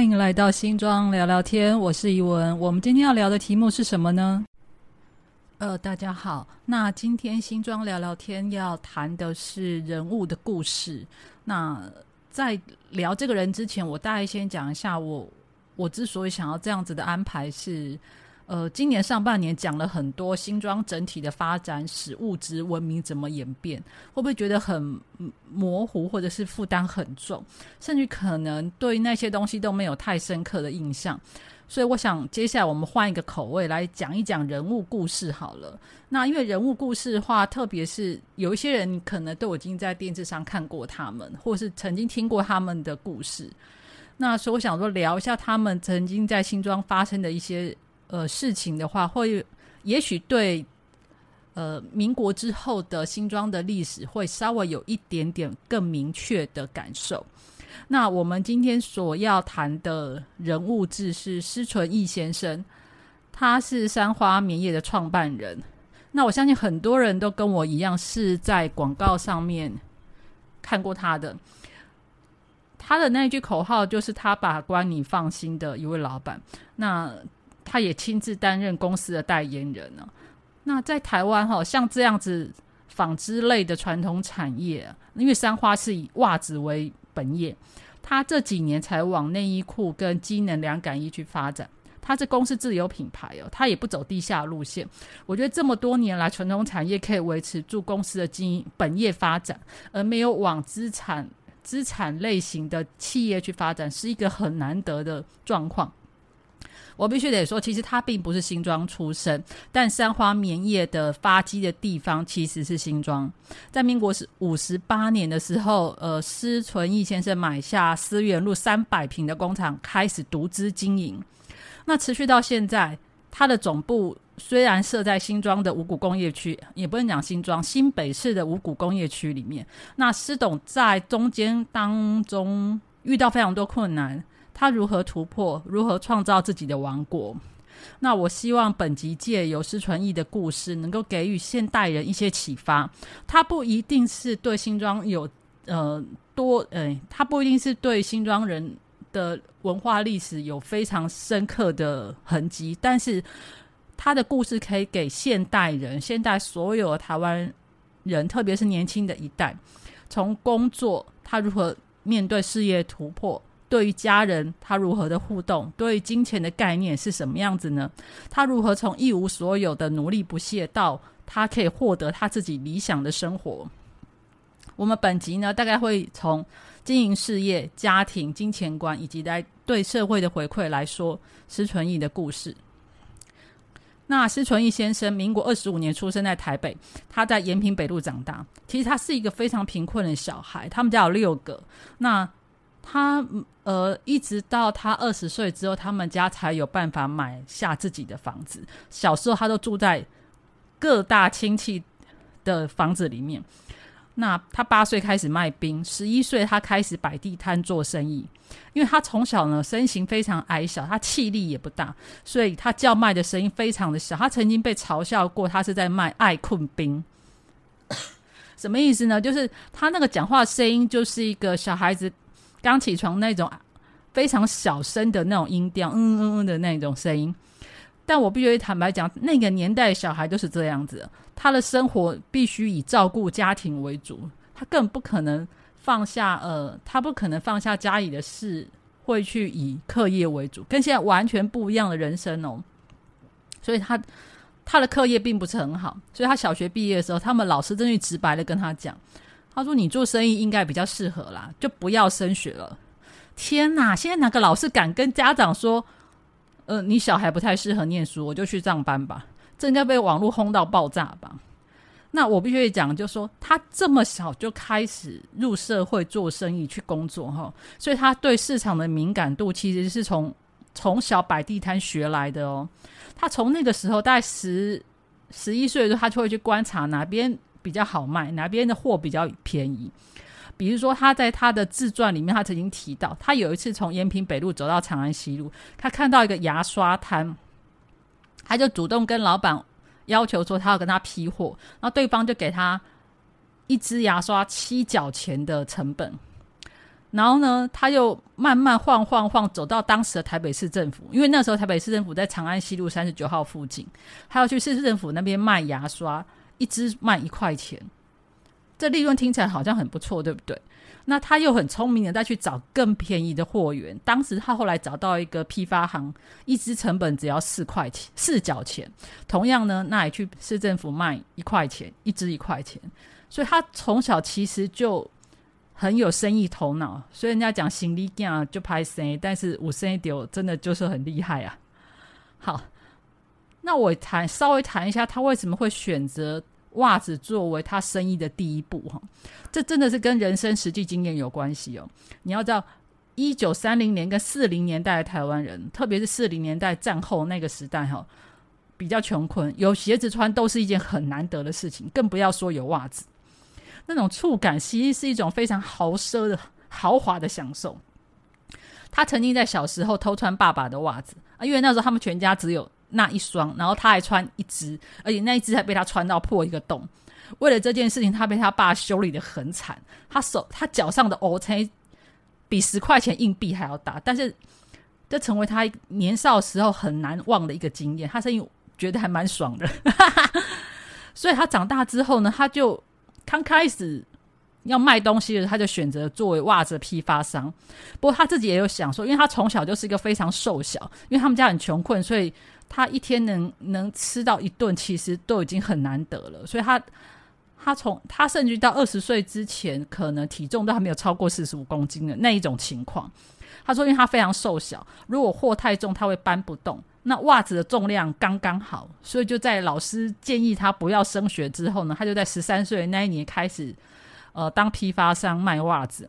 欢迎来到新庄聊聊天，我是怡文。我们今天要聊的题目是什么呢？呃，大家好，那今天新庄聊聊天要谈的是人物的故事。那在聊这个人之前，我大概先讲一下我我之所以想要这样子的安排是。呃，今年上半年讲了很多新装整体的发展史、物质文明怎么演变，会不会觉得很模糊，或者是负担很重，甚至可能对那些东西都没有太深刻的印象？所以我想，接下来我们换一个口味来讲一讲人物故事好了。那因为人物故事的话，特别是有一些人可能都已经在电视上看过他们，或是曾经听过他们的故事。那所以我想说，聊一下他们曾经在新庄发生的一些。呃，事情的话，会也许对呃民国之后的新庄的历史会稍微有一点点更明确的感受。那我们今天所要谈的人物志是施纯义先生，他是三花棉业的创办人。那我相信很多人都跟我一样是在广告上面看过他的，他的那一句口号就是“他把关你放心”的一位老板。那他也亲自担任公司的代言人呢。那在台湾哈，像这样子纺织类的传统产业，因为三花是以袜子为本业，他这几年才往内衣裤跟机能凉感衣去发展。他这公司自有品牌哦，他也不走地下路线。我觉得这么多年来，传统产业可以维持住公司的经营本业发展，而没有往资产资产类型的企业去发展，是一个很难得的状况。我必须得说，其实他并不是新庄出身，但三花棉业的发基的地方其实是新庄。在民国是五十八年的时候，呃，施存义先生买下思源路三百平的工厂，开始独资经营。那持续到现在，他的总部虽然设在新庄的五股工业区，也不能讲新庄新北市的五股工业区里面。那施董在中间当中遇到非常多困难。他如何突破？如何创造自己的王国？那我希望本集借由施传义的故事，能够给予现代人一些启发。他不一定是对新庄有呃多呃，他不一定是对新庄人的文化历史有非常深刻的痕迹，但是他的故事可以给现代人、现代所有台湾人，特别是年轻的一代，从工作他如何面对事业突破。对于家人，他如何的互动？对于金钱的概念是什么样子呢？他如何从一无所有的努力不懈，到他可以获得他自己理想的生活？我们本集呢，大概会从经营事业、家庭、金钱观，以及来对社会的回馈来说施存义的故事。那施存义先生，民国二十五年出生在台北，他在延平北路长大。其实他是一个非常贫困的小孩，他们家有六个。那他呃，一直到他二十岁之后，他们家才有办法买下自己的房子。小时候，他都住在各大亲戚的房子里面。那他八岁开始卖冰，十一岁他开始摆地摊做生意。因为他从小呢身形非常矮小，他气力也不大，所以他叫卖的声音非常的小。他曾经被嘲笑过，他是在卖爱困冰。什么意思呢？就是他那个讲话声音就是一个小孩子。刚起床那种非常小声的那种音调，嗯嗯嗯的那种声音。但我必须坦白讲，那个年代小孩都是这样子，他的生活必须以照顾家庭为主，他更不可能放下呃，他不可能放下家里的事，会去以课业为主，跟现在完全不一样的人生哦。所以他他的课业并不是很好，所以他小学毕业的时候，他们老师真的直白的跟他讲。他说：“你做生意应该比较适合啦，就不要升学了。”天哪！现在哪个老师敢跟家长说：“呃，你小孩不太适合念书，我就去上班吧？”这应该被网络轰到爆炸吧？那我必须讲，就说他这么小就开始入社会做生意去工作哈，所以他对市场的敏感度其实是从从小摆地摊学来的哦。他从那个时候大概十十一岁的时候，他就会去观察哪边。比较好卖，哪边的货比较便宜？比如说，他在他的自传里面，他曾经提到，他有一次从延平北路走到长安西路，他看到一个牙刷摊，他就主动跟老板要求说，他要跟他批货，然后对方就给他一支牙刷七角钱的成本。然后呢，他又慢慢晃晃晃走到当时的台北市政府，因为那时候台北市政府在长安西路三十九号附近，他要去市政府那边卖牙刷，一支卖一块钱，这利润听起来好像很不错，对不对？那他又很聪明的再去找更便宜的货源，当时他后来找到一个批发行，一支成本只要四块钱，四角钱，同样呢，那也去市政府卖一块钱，一支一块钱，所以他从小其实就。很有生意头脑，所以人家讲行李架就拍生意，但是五生意丢真的就是很厉害啊。好，那我谈稍微谈一下他为什么会选择袜子作为他生意的第一步哈。这真的是跟人生实际经验有关系哦。你要知道，一九三零年跟四零年代的台湾人，特别是四零年代战后那个时代哈，比较穷困，有鞋子穿都是一件很难得的事情，更不要说有袜子。那种触感其实是一种非常豪奢的豪华的享受。他曾经在小时候偷穿爸爸的袜子啊，因为那时候他们全家只有那一双，然后他还穿一只，而且那一只还被他穿到破一个洞。为了这件事情，他被他爸修理的很惨。他手他脚上的 O 才比十块钱硬币还要大，但是这成为他年少时候很难忘的一个经验。他声音觉得还蛮爽的，所以他长大之后呢，他就。刚开始要卖东西的，他就选择作为袜子批发商。不过他自己也有想说，因为他从小就是一个非常瘦小，因为他们家很穷困，所以他一天能能吃到一顿，其实都已经很难得了。所以他他从他甚至到二十岁之前，可能体重都还没有超过四十五公斤的那一种情况。他说，因为他非常瘦小，如果货太重，他会搬不动。那袜子的重量刚刚好，所以就在老师建议他不要升学之后呢，他就在十三岁那一年开始，呃，当批发商卖袜子。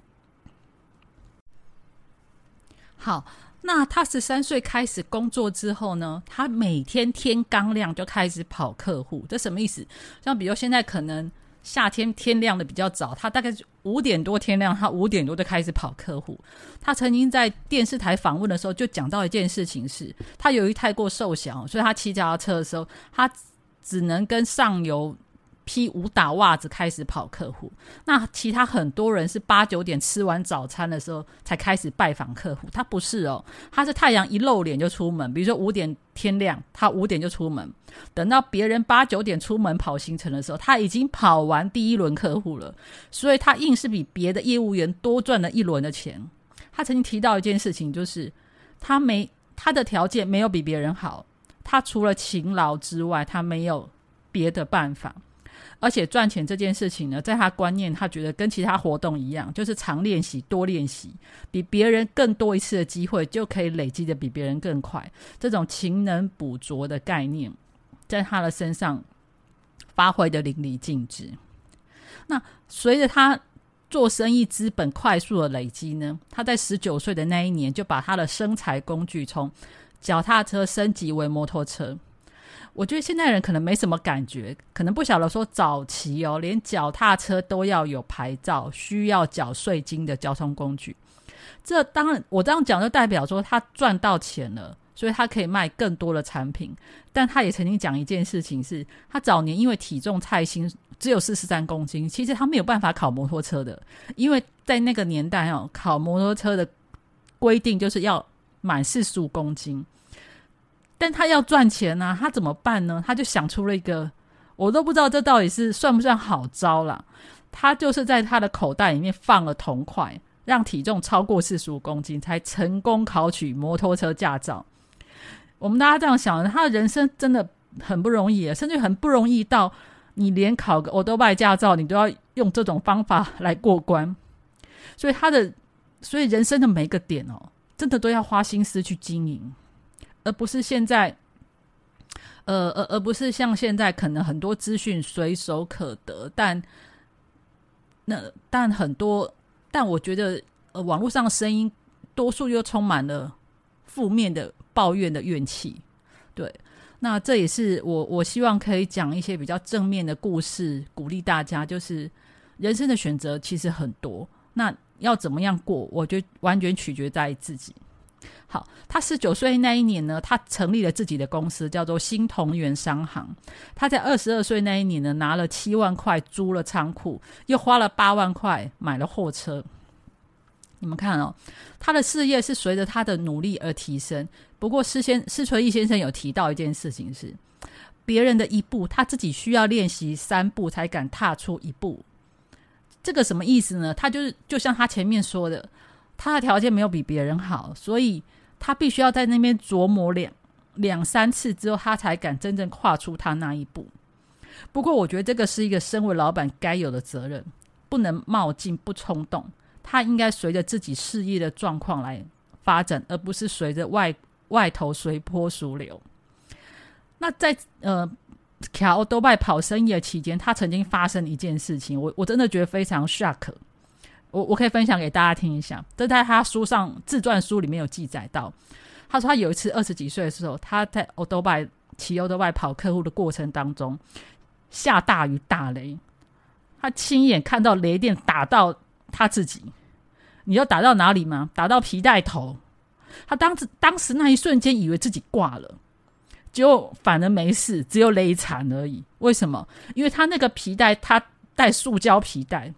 好，那他十三岁开始工作之后呢，他每天天刚亮就开始跑客户，这什么意思？像比如现在可能。夏天天亮的比较早，他大概五点多天亮，他五点多就开始跑客户。他曾经在电视台访问的时候就讲到一件事情，是他由于太过瘦小，所以他骑脚踏车的时候，他只能跟上游。披五打袜子开始跑客户，那其他很多人是八九点吃完早餐的时候才开始拜访客户，他不是哦，他是太阳一露脸就出门，比如说五点天亮，他五点就出门，等到别人八九点出门跑行程的时候，他已经跑完第一轮客户了，所以他硬是比别的业务员多赚了一轮的钱。他曾经提到一件事情，就是他没他的条件没有比别人好，他除了勤劳之外，他没有别的办法。而且赚钱这件事情呢，在他观念，他觉得跟其他活动一样，就是常练习、多练习，比别人更多一次的机会，就可以累积的比别人更快。这种勤能补拙的概念，在他的身上发挥的淋漓尽致。那随着他做生意资本快速的累积呢，他在十九岁的那一年，就把他的生财工具从脚踏车升级为摩托车。我觉得现代人可能没什么感觉，可能不晓得说早期哦，连脚踏车都要有牌照，需要缴税金的交通工具。这当然，我这样讲就代表说他赚到钱了，所以他可以卖更多的产品。但他也曾经讲一件事情，是他早年因为体重太轻，只有四十三公斤，其实他没有办法考摩托车的，因为在那个年代哦，考摩托车的规定就是要满四十五公斤。但他要赚钱呢，他怎么办呢？他就想出了一个，我都不知道这到底是算不算好招了。他就是在他的口袋里面放了铜块，让体重超过四十五公斤才成功考取摩托车驾照。我们大家这样想，他的人生真的很不容易，甚至很不容易到你连考个欧多拜驾照，你都要用这种方法来过关。所以他的，所以人生的每一个点哦，真的都要花心思去经营。而不是现在，呃，而而不是像现在，可能很多资讯随手可得，但那但很多，但我觉得，呃，网络上的声音多数又充满了负面的抱怨的怨气。对，那这也是我我希望可以讲一些比较正面的故事，鼓励大家，就是人生的选择其实很多，那要怎么样过，我觉得完全取决在自己。好，他十九岁那一年呢，他成立了自己的公司，叫做新同源商行。他在二十二岁那一年呢，拿了七万块租了仓库，又花了八万块买了货车。你们看哦，他的事业是随着他的努力而提升。不过施先施纯义先生有提到一件事情是，别人的一步，他自己需要练习三步才敢踏出一步。这个什么意思呢？他就是就像他前面说的，他的条件没有比别人好，所以他必须要在那边琢磨两两三次之后，他才敢真正跨出他那一步。不过，我觉得这个是一个身为老板该有的责任，不能冒进不冲动。他应该随着自己事业的状况来发展，而不是随着外外头随波逐流。那在呃，乔多拜跑生意的期间，他曾经发生一件事情，我我真的觉得非常 shock。我我可以分享给大家听一下，这在他书上自传书里面有记载到。他说他有一次二十几岁的时候，他在欧多拜骑欧多拜跑客户的过程当中，下大雨打雷，他亲眼看到雷电打到。他自己，你要打到哪里吗？打到皮带头。他当时当时那一瞬间以为自己挂了，结果反而没事，只有勒残而已。为什么？因为他那个皮带，他带塑胶皮带，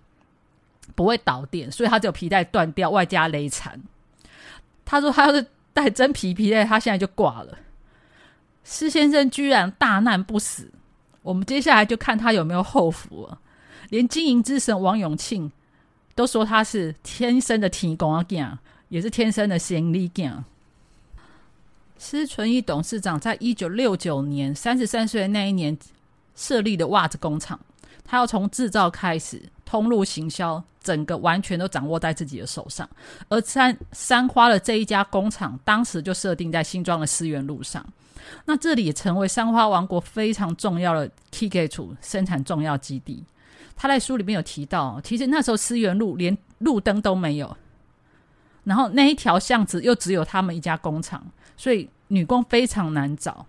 不会导电，所以他只有皮带断掉，外加勒残。他说他要是带真皮皮带，他现在就挂了。施先生居然大难不死，我们接下来就看他有没有后福了。连经营之神王永庆。都说他是天生的提供啊，也是天生的行李匠。施纯一董事长在一九六九年三十三岁的那一年设立的袜子工厂，他要从制造开始，通路行销，整个完全都掌握在自己的手上。而三三花的这一家工厂，当时就设定在新庄的思源路上，那这里也成为三花王国非常重要的 K K 处生产重要基地。他在书里面有提到，其实那时候思源路连路灯都没有，然后那一条巷子又只有他们一家工厂，所以女工非常难找。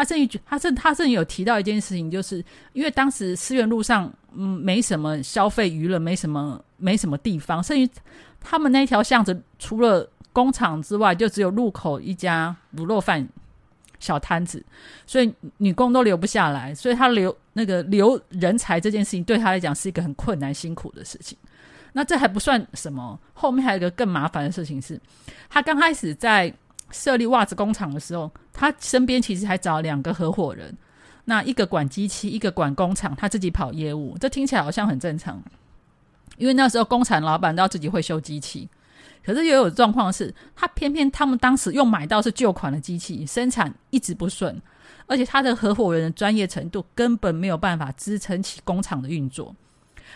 他甚至他甚他甚至有提到一件事情，就是因为当时思源路上嗯没什么消费娱乐，没什么没什么地方，甚至他们那条巷子除了工厂之外，就只有路口一家卤肉饭。小摊子，所以女工都留不下来，所以他留那个留人才这件事情对他来讲是一个很困难辛苦的事情。那这还不算什么，后面还有一个更麻烦的事情是，他刚开始在设立袜子工厂的时候，他身边其实还找两个合伙人，那一个管机器，一个管工厂，他自己跑业务。这听起来好像很正常，因为那时候工厂老板都要自己会修机器。可是也有状况是，他偏偏他们当时又买到是旧款的机器，生产一直不顺，而且他的合伙人的专业程度根本没有办法支撑起工厂的运作，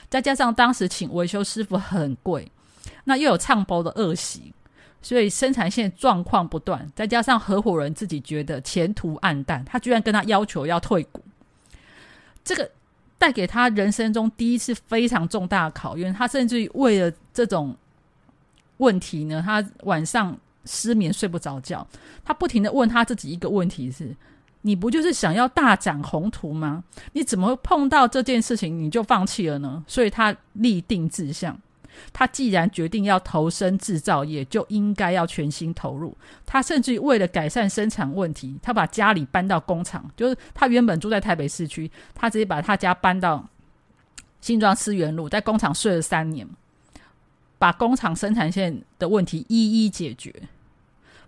再加上当时请维修师傅很贵，那又有唱包的恶习，所以生产线状况不断，再加上合伙人自己觉得前途暗淡，他居然跟他要求要退股，这个带给他人生中第一次非常重大的考验，他甚至于为了这种。问题呢？他晚上失眠睡不着觉，他不停的问他自己一个问题：是，你不就是想要大展宏图吗？你怎么碰到这件事情你就放弃了呢？所以他立定志向，他既然决定要投身制造业，就应该要全心投入。他甚至于为了改善生产问题，他把家里搬到工厂，就是他原本住在台北市区，他直接把他家搬到新庄思源路，在工厂睡了三年。把工厂生产线的问题一一解决，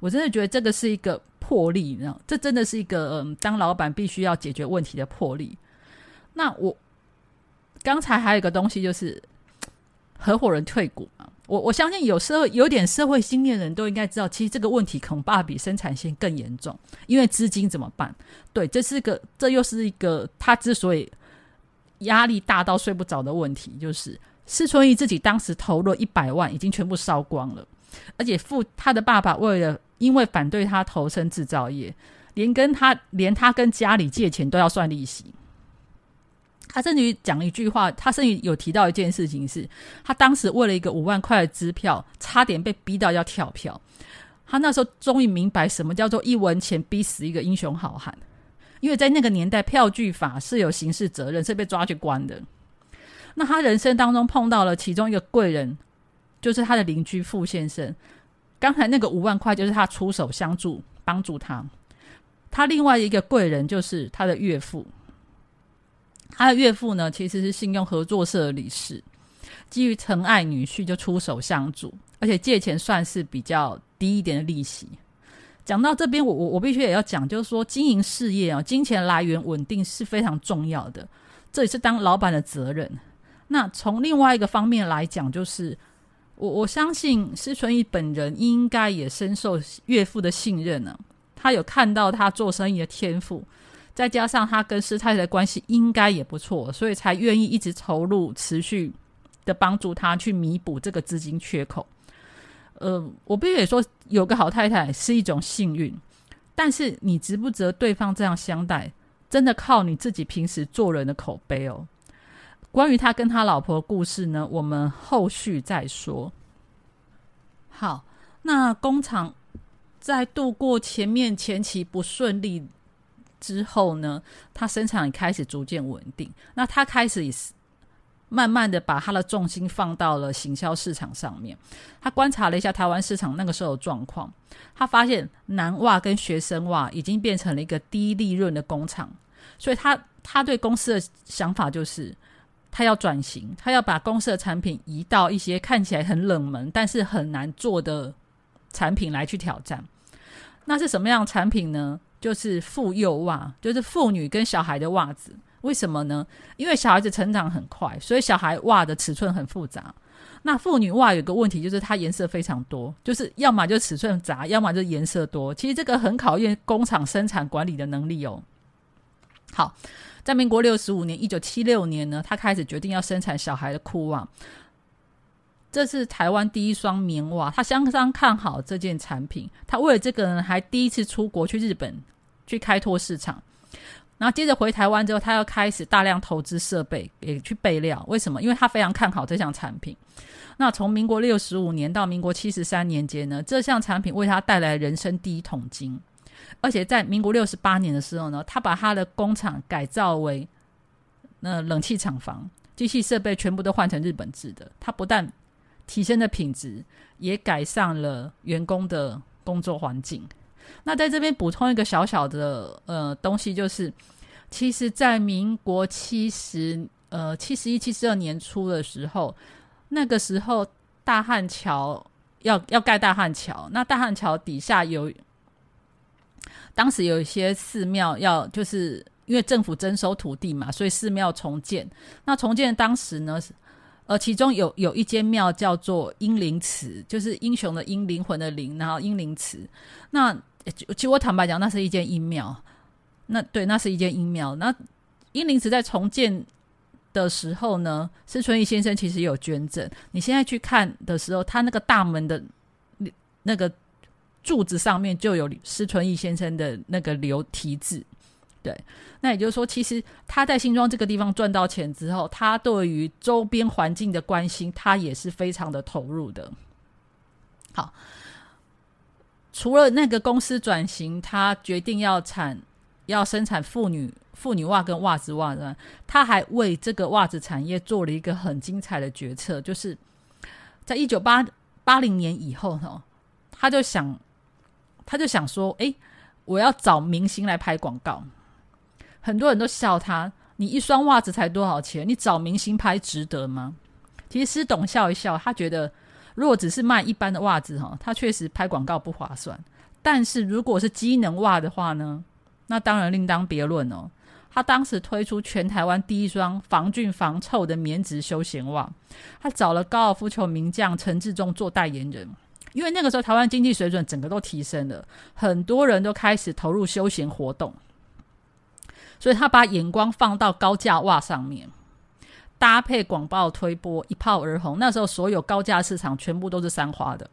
我真的觉得这个是一个魄力，你知道，这真的是一个嗯，当老板必须要解决问题的魄力。那我刚才还有一个东西，就是合伙人退股嘛。我我相信有社会有点社会经验的人都应该知道，其实这个问题恐怕比生产线更严重，因为资金怎么办？对，这是个，这又是一个他之所以压力大到睡不着的问题，就是。施春义自己当时投入一百万，已经全部烧光了，而且父他的爸爸为了因为反对他投身制造业，连跟他连他跟家里借钱都要算利息。他甚至于讲一句话，他甚至有提到一件事情，是他当时为了一个五万块的支票，差点被逼到要跳票。他那时候终于明白什么叫做一文钱逼死一个英雄好汉，因为在那个年代，票据法是有刑事责任，是被抓去关的。那他人生当中碰到了其中一个贵人，就是他的邻居傅先生。刚才那个五万块就是他出手相助帮助他。他另外一个贵人就是他的岳父。他的岳父呢，其实是信用合作社的理事，基于疼爱女婿就出手相助。而且借钱算是比较低一点的利息。讲到这边，我我我必须也要讲，就是说经营事业啊，金钱来源稳定是非常重要的，这也是当老板的责任。那从另外一个方面来讲，就是我我相信施存义本人应该也深受岳父的信任呢。他有看到他做生意的天赋，再加上他跟师太太的关系应该也不错，所以才愿意一直投入，持续的帮助他去弥补这个资金缺口。呃，我必须得说，有个好太太是一种幸运，但是你值不值得对方这样相待，真的靠你自己平时做人的口碑哦。关于他跟他老婆的故事呢，我们后续再说。好，那工厂在度过前面前期不顺利之后呢，他生产也开始逐渐稳定。那他开始也是。慢慢的把他的重心放到了行销市场上面。他观察了一下台湾市场那个时候的状况，他发现男袜跟学生袜已经变成了一个低利润的工厂，所以他他对公司的想法就是，他要转型，他要把公司的产品移到一些看起来很冷门但是很难做的产品来去挑战。那是什么样的产品呢？就是妇幼袜，就是妇女跟小孩的袜子。为什么呢？因为小孩子成长很快，所以小孩袜的尺寸很复杂。那妇女袜有个问题，就是它颜色非常多，就是要么就尺寸杂，要么就颜色多。其实这个很考验工厂生产管理的能力哦。好，在民国六十五年，一九七六年呢，他开始决定要生产小孩的裤袜。这是台湾第一双棉袜，他相当看好这件产品。他为了这个呢，还第一次出国去日本去开拓市场。然后接着回台湾之后，他要开始大量投资设备，也去备料。为什么？因为他非常看好这项产品。那从民国六十五年到民国七十三年间呢，这项产品为他带来人生第一桶金。而且在民国六十八年的时候呢，他把他的工厂改造为那冷气厂房，机器设备全部都换成日本制的。他不但提升了品质，也改善了员工的工作环境。那在这边补充一个小小的呃东西，就是其实，在民国七十呃七十一七十二年初的时候，那个时候大汉桥要要盖大汉桥，那大汉桥底下有，当时有一些寺庙要，就是因为政府征收土地嘛，所以寺庙重建。那重建当时呢，呃，其中有有一间庙叫做英灵祠，就是英雄的英，灵魂的灵，然后英灵祠。那其实我坦白讲，那是一间阴庙。那对，那是一间阴庙。那英灵祠在重建的时候呢，施春义先生其实有捐赠。你现在去看的时候，他那个大门的那个柱子上面就有施春义先生的那个留题字。对，那也就是说，其实他在新庄这个地方赚到钱之后，他对于周边环境的关心，他也是非常的投入的。好。除了那个公司转型，他决定要产要生产妇女妇女袜跟袜子袜呢，他还为这个袜子产业做了一个很精彩的决策，就是在一九八八零年以后呢，他就想他就想说，哎，我要找明星来拍广告。很多人都笑他，你一双袜子才多少钱？你找明星拍值得吗？其实董笑一笑，他觉得。如果只是卖一般的袜子哈，它确实拍广告不划算。但是如果是机能袜的话呢，那当然另当别论哦。他当时推出全台湾第一双防菌防臭的棉质休闲袜，他找了高尔夫球名将陈志忠做代言人，因为那个时候台湾经济水准整个都提升了，很多人都开始投入休闲活动，所以他把眼光放到高价袜上面。搭配广告推波，一炮而红。那时候，所有高价市场全部都是三花的。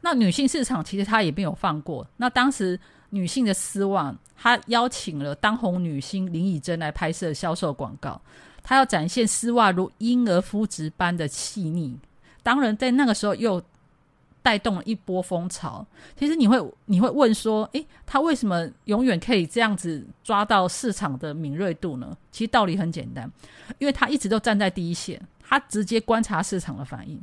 那女性市场其实她也没有放过。那当时女性的丝袜，她邀请了当红女星林以真来拍摄销售广告。她要展现丝袜如婴儿肤质般的细腻。当然，在那个时候又。带动了一波风潮。其实你会你会问说，诶，他为什么永远可以这样子抓到市场的敏锐度呢？其实道理很简单，因为他一直都站在第一线，他直接观察市场的反应，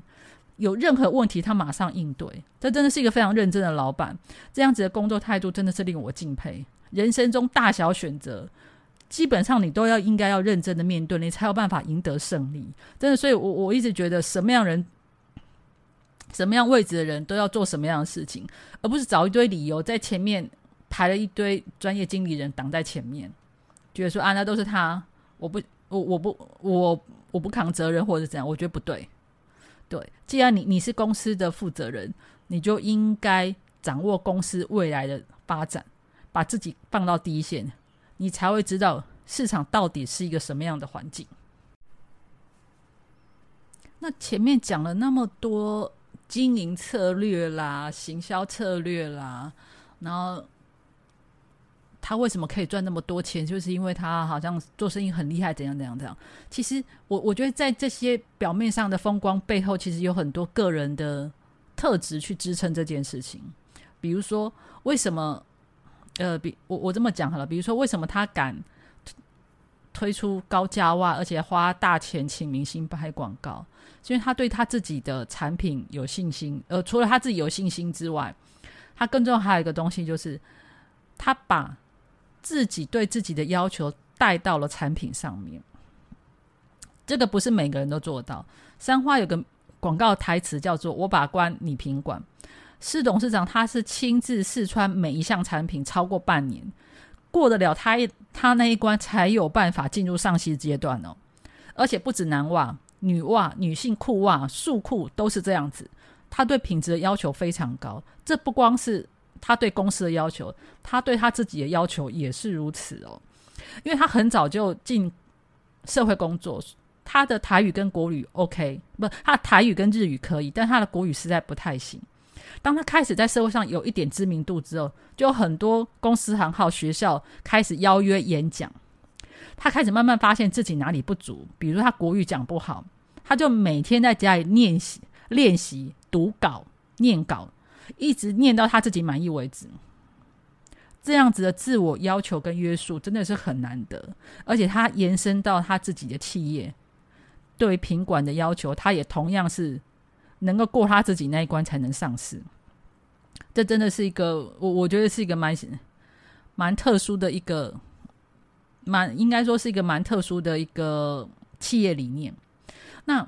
有任何问题他马上应对。这真的是一个非常认真的老板，这样子的工作态度真的是令我敬佩。人生中大小选择，基本上你都要应该要认真的面对，你才有办法赢得胜利。真的，所以我我一直觉得什么样人。什么样位置的人都要做什么样的事情，而不是找一堆理由在前面排了一堆专业经理人挡在前面，觉得说啊，那都是他，我不，我我不我我不扛责任或者怎样，我觉得不对。对，既然你你是公司的负责人，你就应该掌握公司未来的发展，把自己放到第一线，你才会知道市场到底是一个什么样的环境。那前面讲了那么多经营策略啦、行销策略啦，然后他为什么可以赚那么多钱？就是因为他好像做生意很厉害，怎样怎样怎样。其实我我觉得在这些表面上的风光背后，其实有很多个人的特质去支撑这件事情。比如说，为什么？呃，比我我这么讲好了。比如说，为什么他敢？推出高价袜，而且花大钱请明星拍广告，因为他对他自己的产品有信心。呃，除了他自己有信心之外，他更重要还有一个东西，就是他把自己对自己的要求带到了产品上面。这个不是每个人都做到。三花有个广告台词叫做“我把关，你品管”。是董事长他是亲自试穿每一项产品超过半年。过得了他一他那一关，才有办法进入上戏阶段哦。而且不止男袜、女袜、女性裤袜、束裤都是这样子。他对品质的要求非常高。这不光是他对公司的要求，他对他自己的要求也是如此哦。因为他很早就进社会工作，他的台语跟国语 OK，不，他的台语跟日语可以，但他的国语实在不太行。当他开始在社会上有一点知名度之后，就很多公司行号、学校开始邀约演讲。他开始慢慢发现自己哪里不足，比如他国语讲不好，他就每天在家里练习、练习读稿、念稿，一直念到他自己满意为止。这样子的自我要求跟约束真的是很难得，而且他延伸到他自己的企业，对品管的要求，他也同样是。能够过他自己那一关才能上市，这真的是一个我我觉得是一个蛮蛮特殊的一个蛮应该说是一个蛮特殊的一个企业理念。那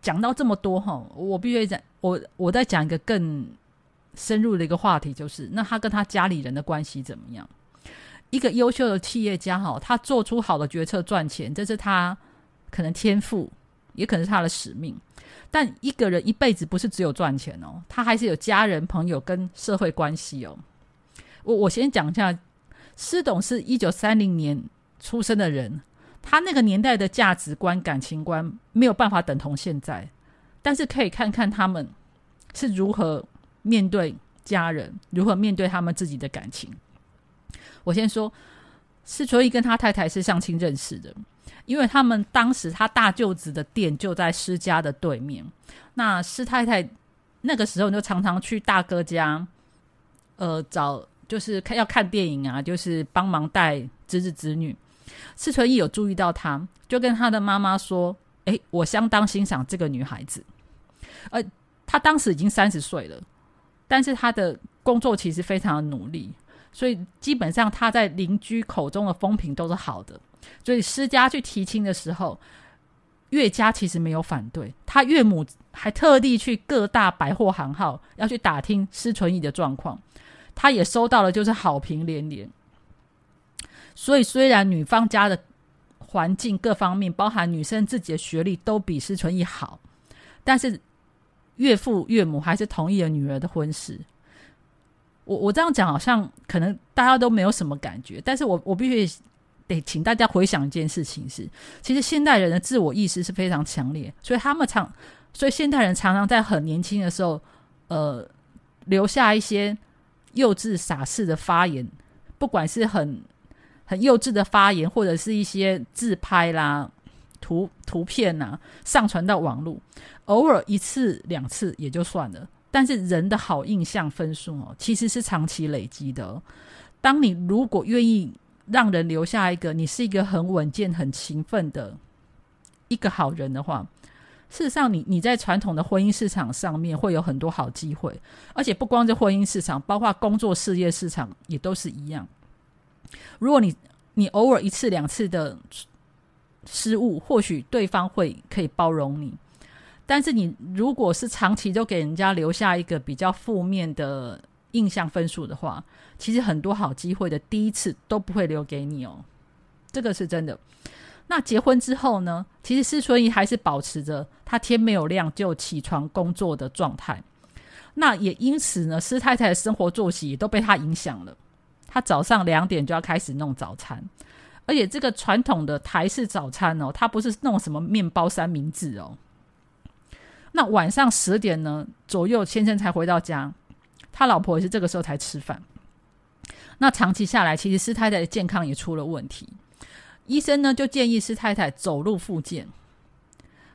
讲到这么多哈，我必须讲我我在讲一个更深入的一个话题，就是那他跟他家里人的关系怎么样？一个优秀的企业家哈，他做出好的决策赚钱，这是他可能天赋，也可能是他的使命。但一个人一辈子不是只有赚钱哦，他还是有家人、朋友跟社会关系哦。我我先讲一下，施董是一九三零年出生的人，他那个年代的价值观、感情观没有办法等同现在，但是可以看看他们是如何面对家人，如何面对他们自己的感情。我先说，施纯义跟他太太是相亲认识的。因为他们当时他大舅子的店就在施家的对面，那施太太那个时候就常常去大哥家，呃，找就是看要看电影啊，就是帮忙带侄子侄女。施纯义有注意到他，就跟他的妈妈说：“哎，我相当欣赏这个女孩子。”呃，他当时已经三十岁了，但是他的工作其实非常的努力，所以基本上他在邻居口中的风评都是好的。所以施家去提亲的时候，岳家其实没有反对，他岳母还特地去各大百货行号要去打听施纯义的状况，他也收到了就是好评连连。所以虽然女方家的环境各方面，包含女生自己的学历都比施纯义好，但是岳父岳母还是同意了女儿的婚事。我我这样讲好像可能大家都没有什么感觉，但是我我必须。得请大家回想一件事情是，其实现代人的自我意识是非常强烈，所以他们常，所以现代人常常在很年轻的时候，呃，留下一些幼稚傻事的发言，不管是很很幼稚的发言，或者是一些自拍啦、图图片呐，上传到网络，偶尔一次两次也就算了，但是人的好印象分数哦，其实是长期累积的。当你如果愿意。让人留下一个你是一个很稳健、很勤奋的一个好人的话，事实上，你你在传统的婚姻市场上面会有很多好机会，而且不光是婚姻市场，包括工作事业市场也都是一样。如果你你偶尔一次两次的失误，或许对方会可以包容你，但是你如果是长期都给人家留下一个比较负面的印象分数的话，其实很多好机会的第一次都不会留给你哦，这个是真的。那结婚之后呢？其实施春怡还是保持着他天没有亮就起床工作的状态。那也因此呢，施太太的生活作息也都被他影响了。他早上两点就要开始弄早餐，而且这个传统的台式早餐哦，他不是弄什么面包三明治哦。那晚上十点呢左右，先生才回到家，他老婆也是这个时候才吃饭。那长期下来，其实施太太的健康也出了问题。医生呢就建议施太太走路复健。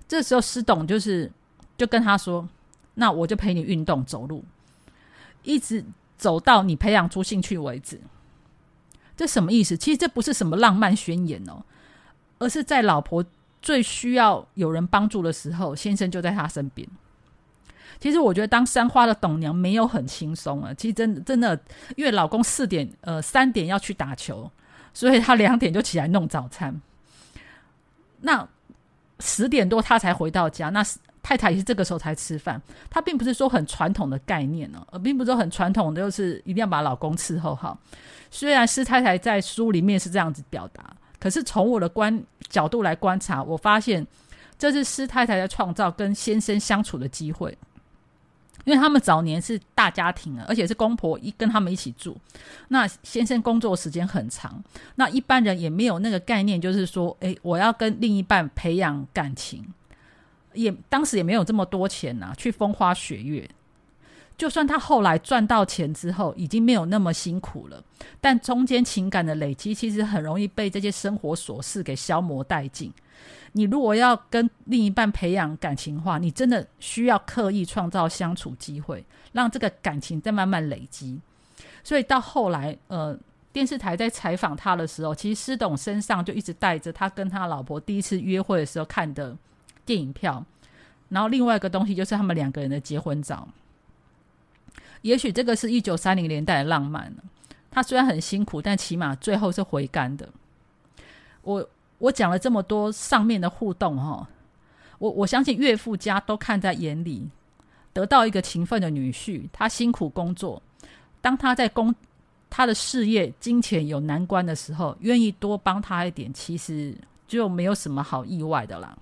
这时候施董就是就跟他说：“那我就陪你运动走路，一直走到你培养出兴趣为止。”这什么意思？其实这不是什么浪漫宣言哦，而是在老婆最需要有人帮助的时候，先生就在他身边。其实我觉得当三花的董娘没有很轻松啊。其实真的真的，因为老公四点呃三点要去打球。所以他两点就起来弄早餐，那十点多他才回到家。那太太也是这个时候才吃饭。他并不是说很传统的概念呢，而并不是说很传统的，就是一定要把老公伺候好。虽然施太太在书里面是这样子表达，可是从我的观角度来观察，我发现这是施太太在创造跟先生相处的机会。因为他们早年是大家庭啊，而且是公婆一跟他们一起住。那先生工作时间很长，那一般人也没有那个概念，就是说，诶，我要跟另一半培养感情，也当时也没有这么多钱呐，去风花雪月。就算他后来赚到钱之后，已经没有那么辛苦了，但中间情感的累积，其实很容易被这些生活琐事给消磨殆尽。你如果要跟另一半培养感情的话，你真的需要刻意创造相处机会，让这个感情再慢慢累积。所以到后来，呃，电视台在采访他的时候，其实施董身上就一直带着他跟他老婆第一次约会的时候看的电影票，然后另外一个东西就是他们两个人的结婚照。也许这个是一九三零年代的浪漫他虽然很辛苦，但起码最后是回甘的。我。我讲了这么多上面的互动哈，我我相信岳父家都看在眼里，得到一个勤奋的女婿，他辛苦工作，当他在工他的事业金钱有难关的时候，愿意多帮他一点，其实就没有什么好意外的啦。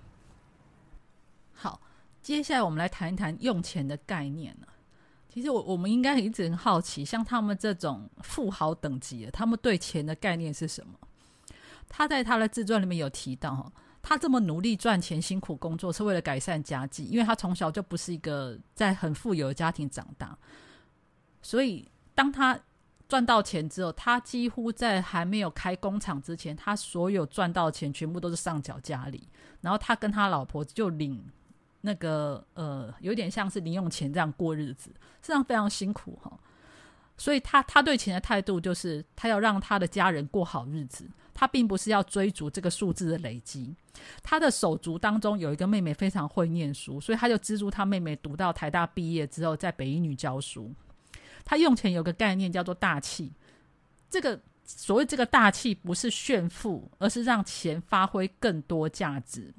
好，接下来我们来谈一谈用钱的概念。其实我我们应该一直很好奇，像他们这种富豪等级的，他们对钱的概念是什么？他在他的自传里面有提到，哈，他这么努力赚钱、辛苦工作，是为了改善家境，因为他从小就不是一个在很富有的家庭长大，所以当他赚到钱之后，他几乎在还没有开工厂之前，他所有赚到钱全部都是上缴家里，然后他跟他老婆就领那个呃，有点像是零用钱这样过日子，这样非常辛苦哈。所以他他对钱的态度就是，他要让他的家人过好日子。他并不是要追逐这个数字的累积，他的手足当中有一个妹妹非常会念书，所以他就资助他妹妹读到台大毕业之后，在北一女教书。他用钱有个概念叫做大气，这个所谓这个大气不是炫富，而是让钱发挥更多价值。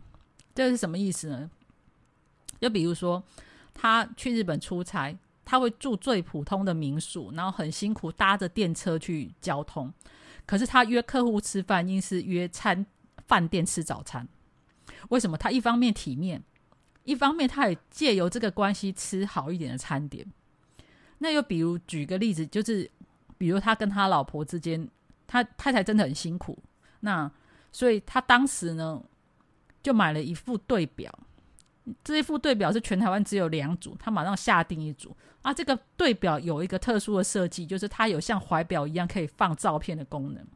这是什么意思呢？就比如说他去日本出差，他会住最普通的民宿，然后很辛苦搭着电车去交通。可是他约客户吃饭，应是约餐饭店吃早餐。为什么？他一方面体面，一方面他也借由这个关系吃好一点的餐点。那又比如举个例子，就是比如他跟他老婆之间，他太太真的很辛苦，那所以他当时呢就买了一副对表。这一副对表是全台湾只有两组，他马上下定一组啊！这个对表有一个特殊的设计，就是它有像怀表一样可以放照片的功能。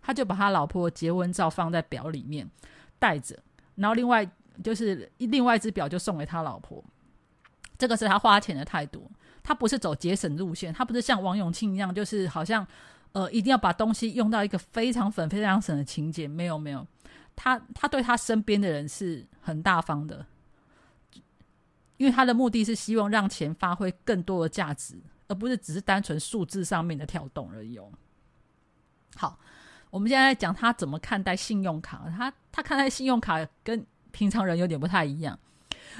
他就把他老婆结婚照放在表里面带着，然后另外就是另外一只表就送给他老婆。这个是他花钱的态度，他不是走节省路线，他不是像王永庆一样，就是好像呃一定要把东西用到一个非常粉、非常省的情节。没有没有，他他对他身边的人是很大方的。因为他的目的是希望让钱发挥更多的价值，而不是只是单纯数字上面的跳动而已。好，我们现在讲他怎么看待信用卡。他他看待信用卡跟平常人有点不太一样。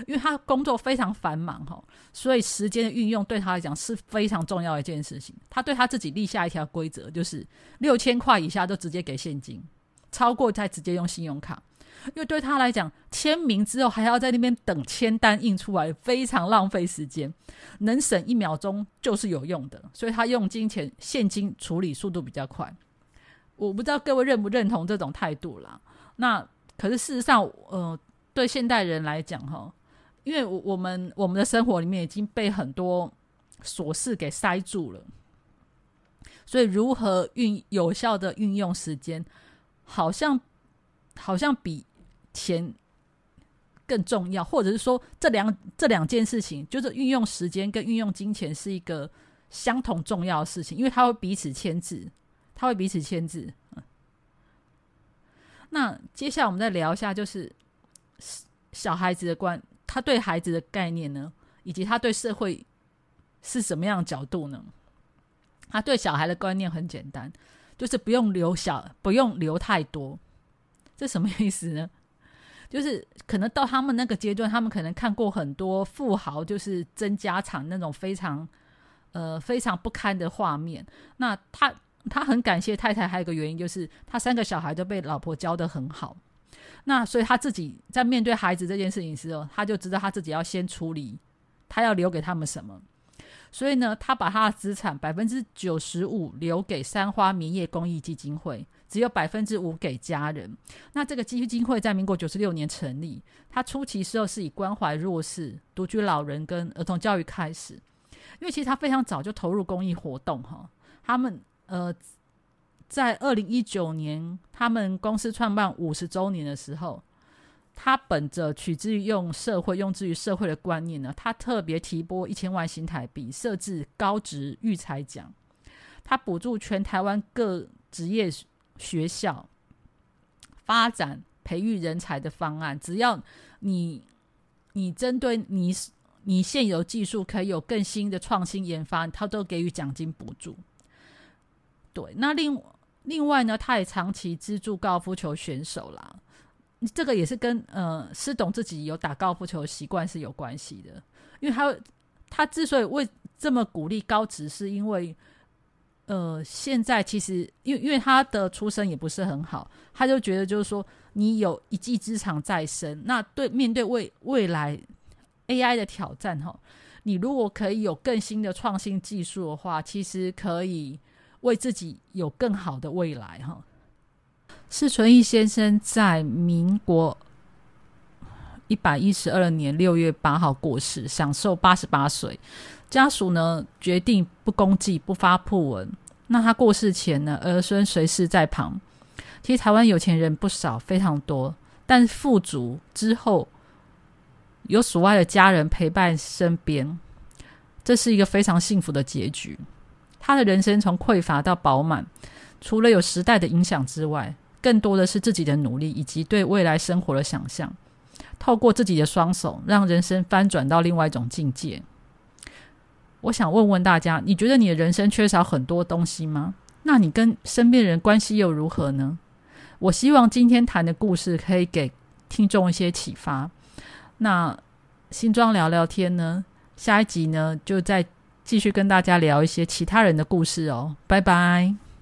因为他工作非常繁忙哈，所以时间的运用对他来讲是非常重要的一件事情。他对他自己立下一条规则，就是六千块以下都直接给现金，超过再直接用信用卡。因为对他来讲，签名之后还要在那边等签单印出来，非常浪费时间。能省一秒钟就是有用的，所以他用金钱现金处理速度比较快。我不知道各位认不认同这种态度啦。那可是事实上，呃，对现代人来讲，哈，因为我我们我们的生活里面已经被很多琐事给塞住了，所以如何运有效的运用时间，好像好像比。钱更重要，或者是说这两这两件事情，就是运用时间跟运用金钱是一个相同重要的事情，因为它会彼此牵制，它会彼此牵制。那接下来我们再聊一下，就是小孩子的观，他对孩子的概念呢，以及他对社会是什么样的角度呢？他对小孩的观念很简单，就是不用留小，不用留太多。这什么意思呢？就是可能到他们那个阶段，他们可能看过很多富豪就是争家产那种非常呃非常不堪的画面。那他他很感谢太太，还有一个原因就是他三个小孩都被老婆教的很好。那所以他自己在面对孩子这件事情时候，他就知道他自己要先处理，他要留给他们什么。所以呢，他把他的资产百分之九十五留给三花棉业公益基金会。只有百分之五给家人。那这个基金会在民国九十六年成立，它初期时候是以关怀弱势、独居老人跟儿童教育开始。因为其实他非常早就投入公益活动哈。他们呃，在二零一九年他们公司创办五十周年的时候，他本着取之于用社会、用之于社会的观念呢，他特别提拨一千万新台币，设置高职育才奖，他补助全台湾各职业。学校发展培育人才的方案，只要你你针对你你现有技术可以有更新的创新研发，他都给予奖金补助。对，那另另外呢，他也长期资助高尔夫球选手啦。这个也是跟呃施董自己有打高尔夫球的习惯是有关系的，因为他他之所以为这么鼓励高职，是因为。呃，现在其实因为因为他的出身也不是很好，他就觉得就是说，你有一技之长在身，那对面对未未来 AI 的挑战哈，你如果可以有更新的创新技术的话，其实可以为自己有更好的未来哈。施存义先生在民国一百一十二年六月八号过世，享受八十八岁。家属呢决定不公祭、不发讣文。那他过世前呢，儿孙随侍在旁。其实台湾有钱人不少，非常多。但富足之后，有所爱的家人陪伴身边，这是一个非常幸福的结局。他的人生从匮乏到饱满，除了有时代的影响之外，更多的是自己的努力以及对未来生活的想象。透过自己的双手，让人生翻转到另外一种境界。我想问问大家，你觉得你的人生缺少很多东西吗？那你跟身边人关系又如何呢？我希望今天谈的故事可以给听众一些启发。那新庄聊聊天呢？下一集呢，就再继续跟大家聊一些其他人的故事哦。拜拜。